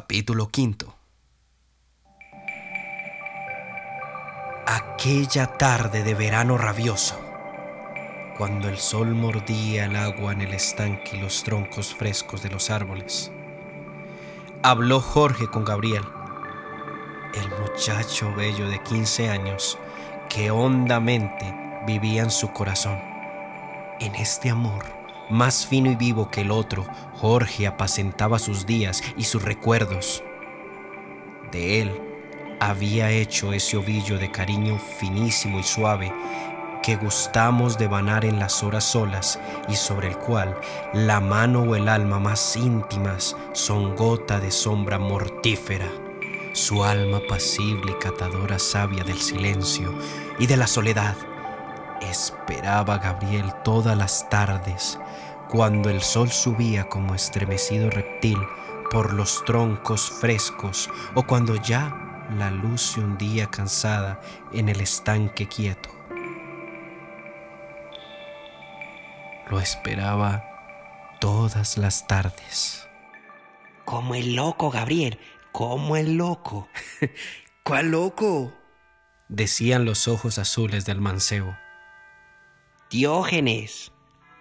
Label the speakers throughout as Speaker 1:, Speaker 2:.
Speaker 1: Capítulo quinto. Aquella tarde de verano rabioso, cuando el sol mordía el agua en el estanque y los troncos frescos de los árboles, habló Jorge con Gabriel, el muchacho bello de 15 años que hondamente vivía en su corazón. En este amor, más fino y vivo que el otro, Jorge apacentaba sus días y sus recuerdos. De él había hecho ese ovillo de cariño finísimo y suave que gustamos de banar en las horas solas y sobre el cual la mano o el alma más íntimas son gota de sombra mortífera. Su alma pasible y catadora sabia del silencio y de la soledad. Esperaba Gabriel todas las tardes, cuando el sol subía como estremecido reptil por los troncos frescos o cuando ya la luz se hundía cansada en el estanque quieto. Lo esperaba todas las tardes.
Speaker 2: Como el loco, Gabriel, como el loco.
Speaker 1: ¿Cuál loco? decían los ojos azules del mancebo.
Speaker 2: Diógenes,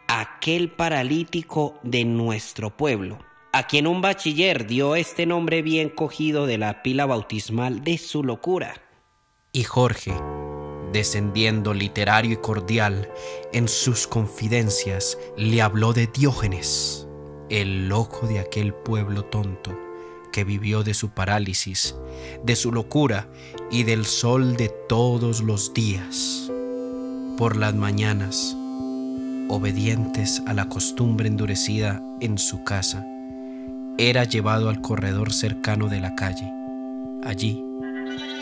Speaker 2: aquel paralítico de nuestro pueblo, a quien un bachiller dio este nombre bien cogido de la pila bautismal de su locura.
Speaker 1: Y Jorge, descendiendo literario y cordial en sus confidencias, le habló de Diógenes, el loco de aquel pueblo tonto que vivió de su parálisis, de su locura y del sol de todos los días. Por las mañanas, obedientes a la costumbre endurecida en su casa, era llevado al corredor cercano de la calle. Allí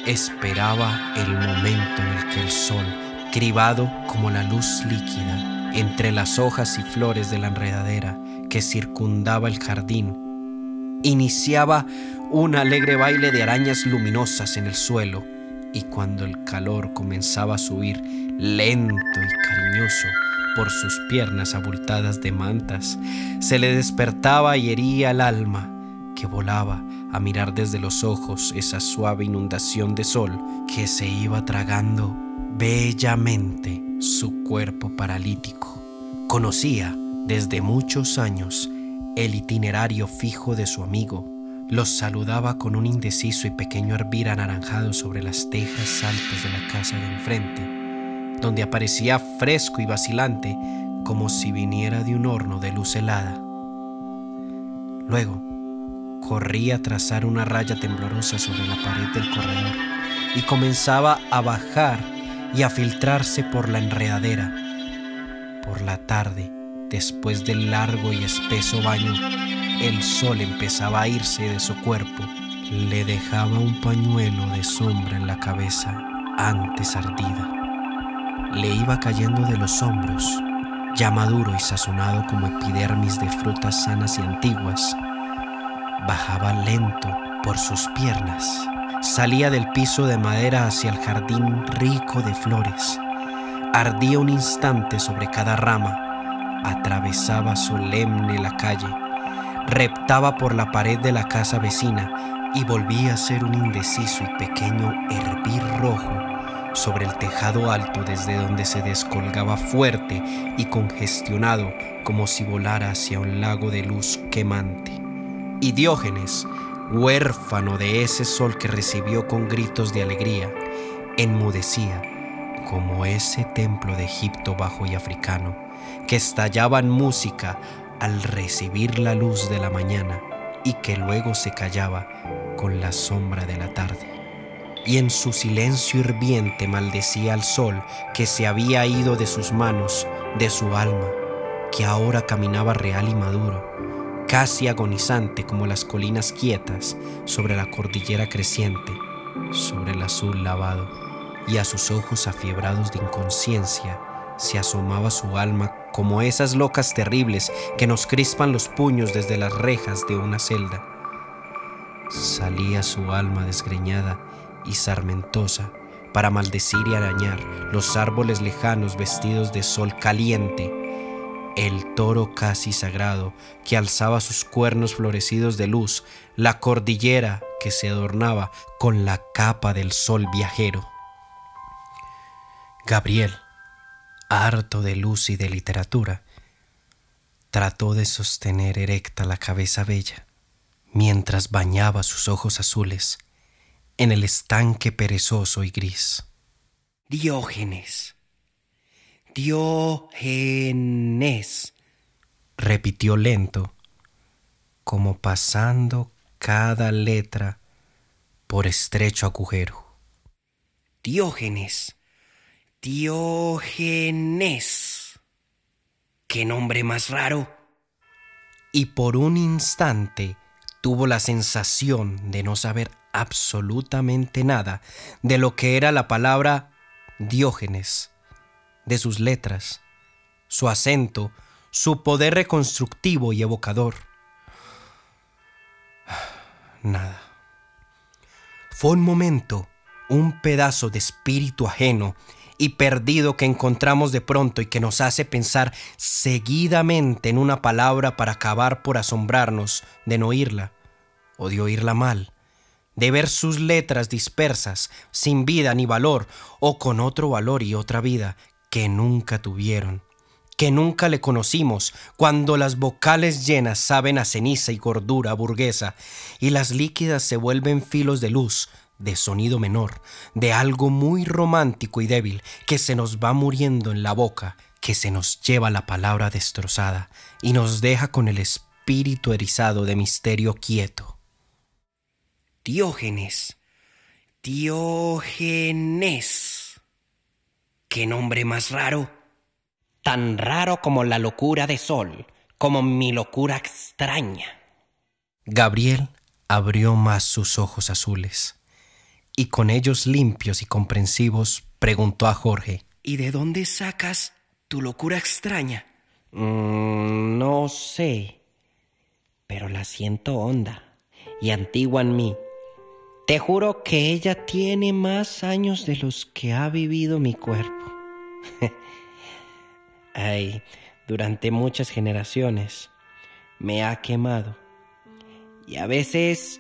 Speaker 1: esperaba el momento en el que el sol, cribado como la luz líquida entre las hojas y flores de la enredadera que circundaba el jardín, iniciaba un alegre baile de arañas luminosas en el suelo y cuando el calor comenzaba a subir lento y cariñoso por sus piernas abultadas de mantas, se le despertaba y hería el alma que volaba a mirar desde los ojos esa suave inundación de sol que se iba tragando bellamente su cuerpo paralítico. Conocía desde muchos años el itinerario fijo de su amigo. Los saludaba con un indeciso y pequeño hervir anaranjado sobre las tejas altas de la casa de enfrente donde aparecía fresco y vacilante como si viniera de un horno de luz helada. Luego, corría a trazar una raya temblorosa sobre la pared del corredor y comenzaba a bajar y a filtrarse por la enredadera. Por la tarde, después del largo y espeso baño, el sol empezaba a irse de su cuerpo. Le dejaba un pañuelo de sombra en la cabeza antes ardida le iba cayendo de los hombros, ya maduro y sazonado como epidermis de frutas sanas y antiguas. Bajaba lento por sus piernas, salía del piso de madera hacia el jardín rico de flores, ardía un instante sobre cada rama, atravesaba solemne la calle, reptaba por la pared de la casa vecina y volvía a ser un indeciso y pequeño hervir rojo sobre el tejado alto desde donde se descolgaba fuerte y congestionado como si volara hacia un lago de luz quemante. Y Diógenes, huérfano de ese sol que recibió con gritos de alegría, enmudecía como ese templo de Egipto bajo y africano, que estallaba en música al recibir la luz de la mañana y que luego se callaba con la sombra de la tarde y en su silencio hirviente maldecía al sol que se había ido de sus manos, de su alma, que ahora caminaba real y maduro, casi agonizante como las colinas quietas sobre la cordillera creciente, sobre el azul lavado, y a sus ojos afiebrados de inconsciencia se asomaba su alma como esas locas terribles que nos crispan los puños desde las rejas de una celda. Salía su alma desgreñada y sarmentosa para maldecir y arañar los árboles lejanos vestidos de sol caliente el toro casi sagrado que alzaba sus cuernos florecidos de luz, la cordillera que se adornaba con la capa del sol viajero. Gabriel, harto de luz y de literatura, trató de sostener erecta la cabeza bella mientras bañaba sus ojos azules en el estanque perezoso y gris.
Speaker 2: Diógenes. Diógenes.
Speaker 1: repitió lento, como pasando cada letra por estrecho agujero.
Speaker 2: Diógenes. Diógenes. ¿Qué nombre más raro?
Speaker 1: Y por un instante tuvo la sensación de no saber absolutamente nada de lo que era la palabra Diógenes, de sus letras, su acento, su poder reconstructivo y evocador. Nada. Fue un momento, un pedazo de espíritu ajeno y perdido que encontramos de pronto y que nos hace pensar seguidamente en una palabra para acabar por asombrarnos de no oírla o de oírla mal, de ver sus letras dispersas, sin vida ni valor, o con otro valor y otra vida que nunca tuvieron, que nunca le conocimos, cuando las vocales llenas saben a ceniza y gordura burguesa, y las líquidas se vuelven filos de luz, de sonido menor, de algo muy romántico y débil que se nos va muriendo en la boca, que se nos lleva la palabra destrozada y nos deja con el espíritu erizado de misterio quieto.
Speaker 2: Diógenes. Diógenes. ¿Qué nombre más raro? Tan raro como la locura de Sol, como mi locura extraña.
Speaker 1: Gabriel abrió más sus ojos azules y con ellos limpios y comprensivos preguntó a Jorge.
Speaker 2: ¿Y de dónde sacas tu locura extraña? Mm, no sé, pero la siento honda y antigua en mí. Te juro que ella tiene más años de los que ha vivido mi cuerpo. Ay, durante muchas generaciones me ha quemado. Y a veces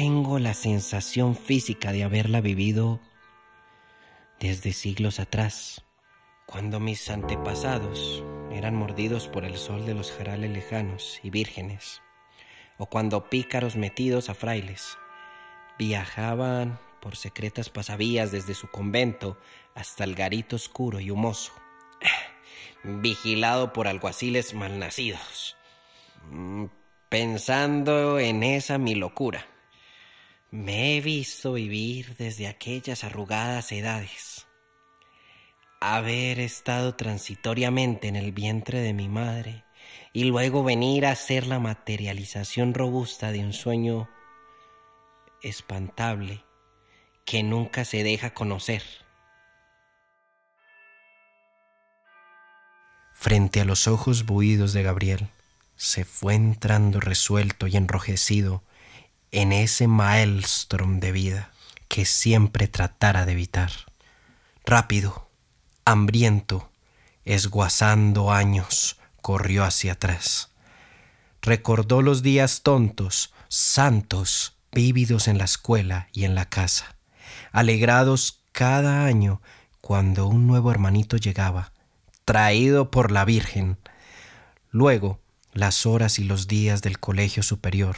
Speaker 2: tengo la sensación física de haberla vivido desde siglos atrás, cuando mis antepasados eran mordidos por el sol de los jarales lejanos y vírgenes, o cuando pícaros metidos a frailes viajaban por secretas pasavías desde su convento hasta el garito oscuro y humoso, vigilado por alguaciles malnacidos, mm, pensando en esa mi locura me he visto vivir desde aquellas arrugadas edades, haber estado transitoriamente en el vientre de mi madre y luego venir a ser la materialización robusta de un sueño espantable que nunca se deja conocer.
Speaker 1: Frente a los ojos buidos de Gabriel, se fue entrando resuelto y enrojecido en ese maelstrom de vida que siempre tratara de evitar. Rápido, hambriento, esguazando años, corrió hacia atrás. Recordó los días tontos, santos, vívidos en la escuela y en la casa, alegrados cada año cuando un nuevo hermanito llegaba, traído por la Virgen. Luego, las horas y los días del colegio superior,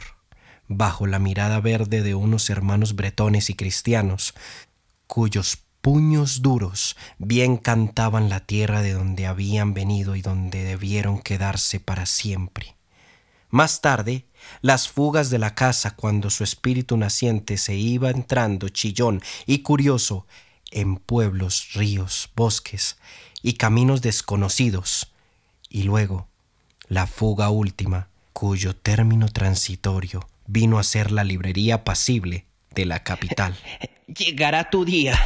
Speaker 1: bajo la mirada verde de unos hermanos bretones y cristianos, cuyos puños duros bien cantaban la tierra de donde habían venido y donde debieron quedarse para siempre. Más tarde, las fugas de la casa cuando su espíritu naciente se iba entrando chillón y curioso en pueblos, ríos, bosques y caminos desconocidos, y luego la fuga última, cuyo término transitorio vino a ser la librería pasible de la capital.
Speaker 2: Llegará tu día,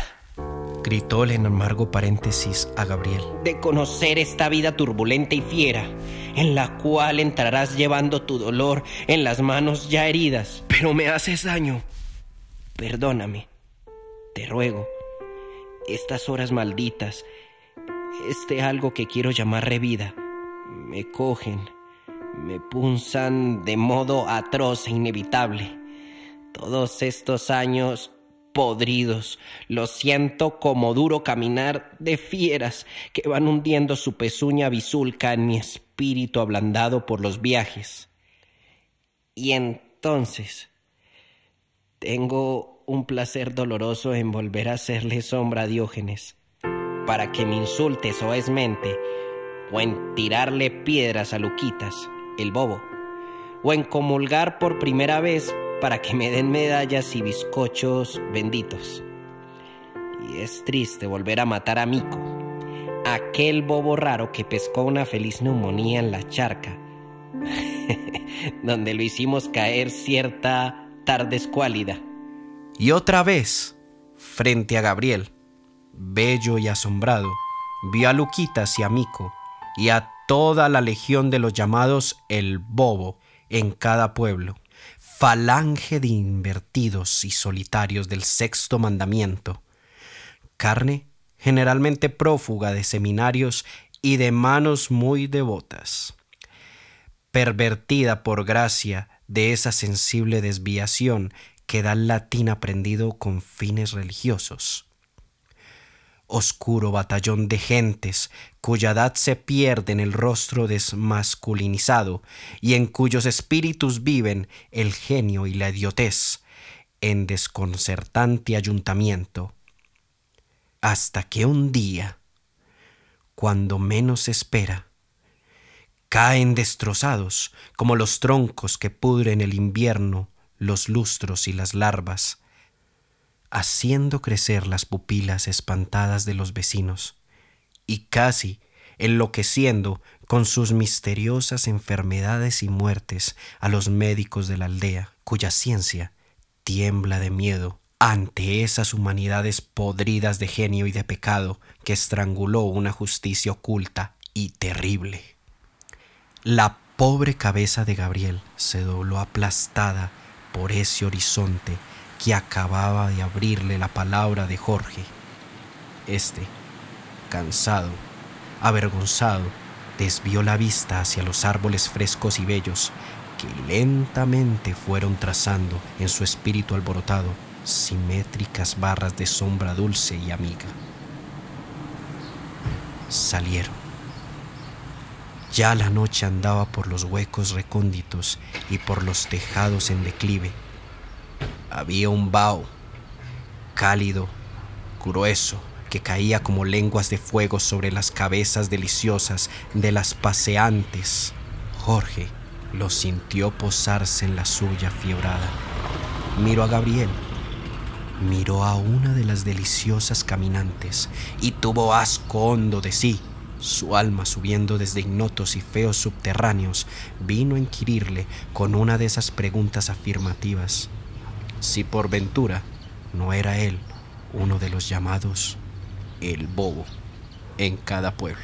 Speaker 1: gritóle en amargo paréntesis a Gabriel,
Speaker 2: de conocer esta vida turbulenta y fiera, en la cual entrarás llevando tu dolor en las manos ya heridas. Pero me haces daño. Perdóname, te ruego. Estas horas malditas, este algo que quiero llamar revida, me cogen, me punzan de modo atroz e inevitable. Todos estos años podridos, los siento como duro caminar de fieras que van hundiendo su pezuña bisulca en mi espíritu ablandado por los viajes. Y entonces tengo un placer doloroso en volver a hacerle sombra a Diógenes, para que me insulte soezmente, o en tirarle piedras a Luquitas, el bobo, o en comulgar por primera vez para que me den medallas y bizcochos benditos. Y es triste volver a matar a Mico, aquel bobo raro que pescó una feliz neumonía en la charca, donde lo hicimos caer cierta tarde escuálida.
Speaker 1: Y otra vez, frente a Gabriel, bello y asombrado, vio a Luquitas y a Mico y a toda la legión de los llamados el bobo en cada pueblo, falange de invertidos y solitarios del sexto mandamiento, carne generalmente prófuga de seminarios y de manos muy devotas, pervertida por gracia de esa sensible desviación que da el latín aprendido con fines religiosos oscuro batallón de gentes cuya edad se pierde en el rostro desmasculinizado y en cuyos espíritus viven el genio y la idiotez en desconcertante ayuntamiento, hasta que un día, cuando menos espera, caen destrozados como los troncos que pudren el invierno los lustros y las larvas, haciendo crecer las pupilas espantadas de los vecinos, y casi enloqueciendo con sus misteriosas enfermedades y muertes a los médicos de la aldea, cuya ciencia tiembla de miedo ante esas humanidades podridas de genio y de pecado que estranguló una justicia oculta y terrible. La pobre cabeza de Gabriel se dobló aplastada por ese horizonte que acababa de abrirle la palabra de Jorge. Este, cansado, avergonzado, desvió la vista hacia los árboles frescos y bellos que lentamente fueron trazando en su espíritu alborotado simétricas barras de sombra dulce y amiga. Salieron. Ya la noche andaba por los huecos recónditos y por los tejados en declive había un vaho cálido, grueso, que caía como lenguas de fuego sobre las cabezas deliciosas de las paseantes. Jorge lo sintió posarse en la suya fiebrada. Miró a Gabriel, miró a una de las deliciosas caminantes y tuvo asco hondo de sí. Su alma, subiendo desde ignotos y feos subterráneos, vino a inquirirle con una de esas preguntas afirmativas si por ventura no era él uno de los llamados el bobo en cada pueblo.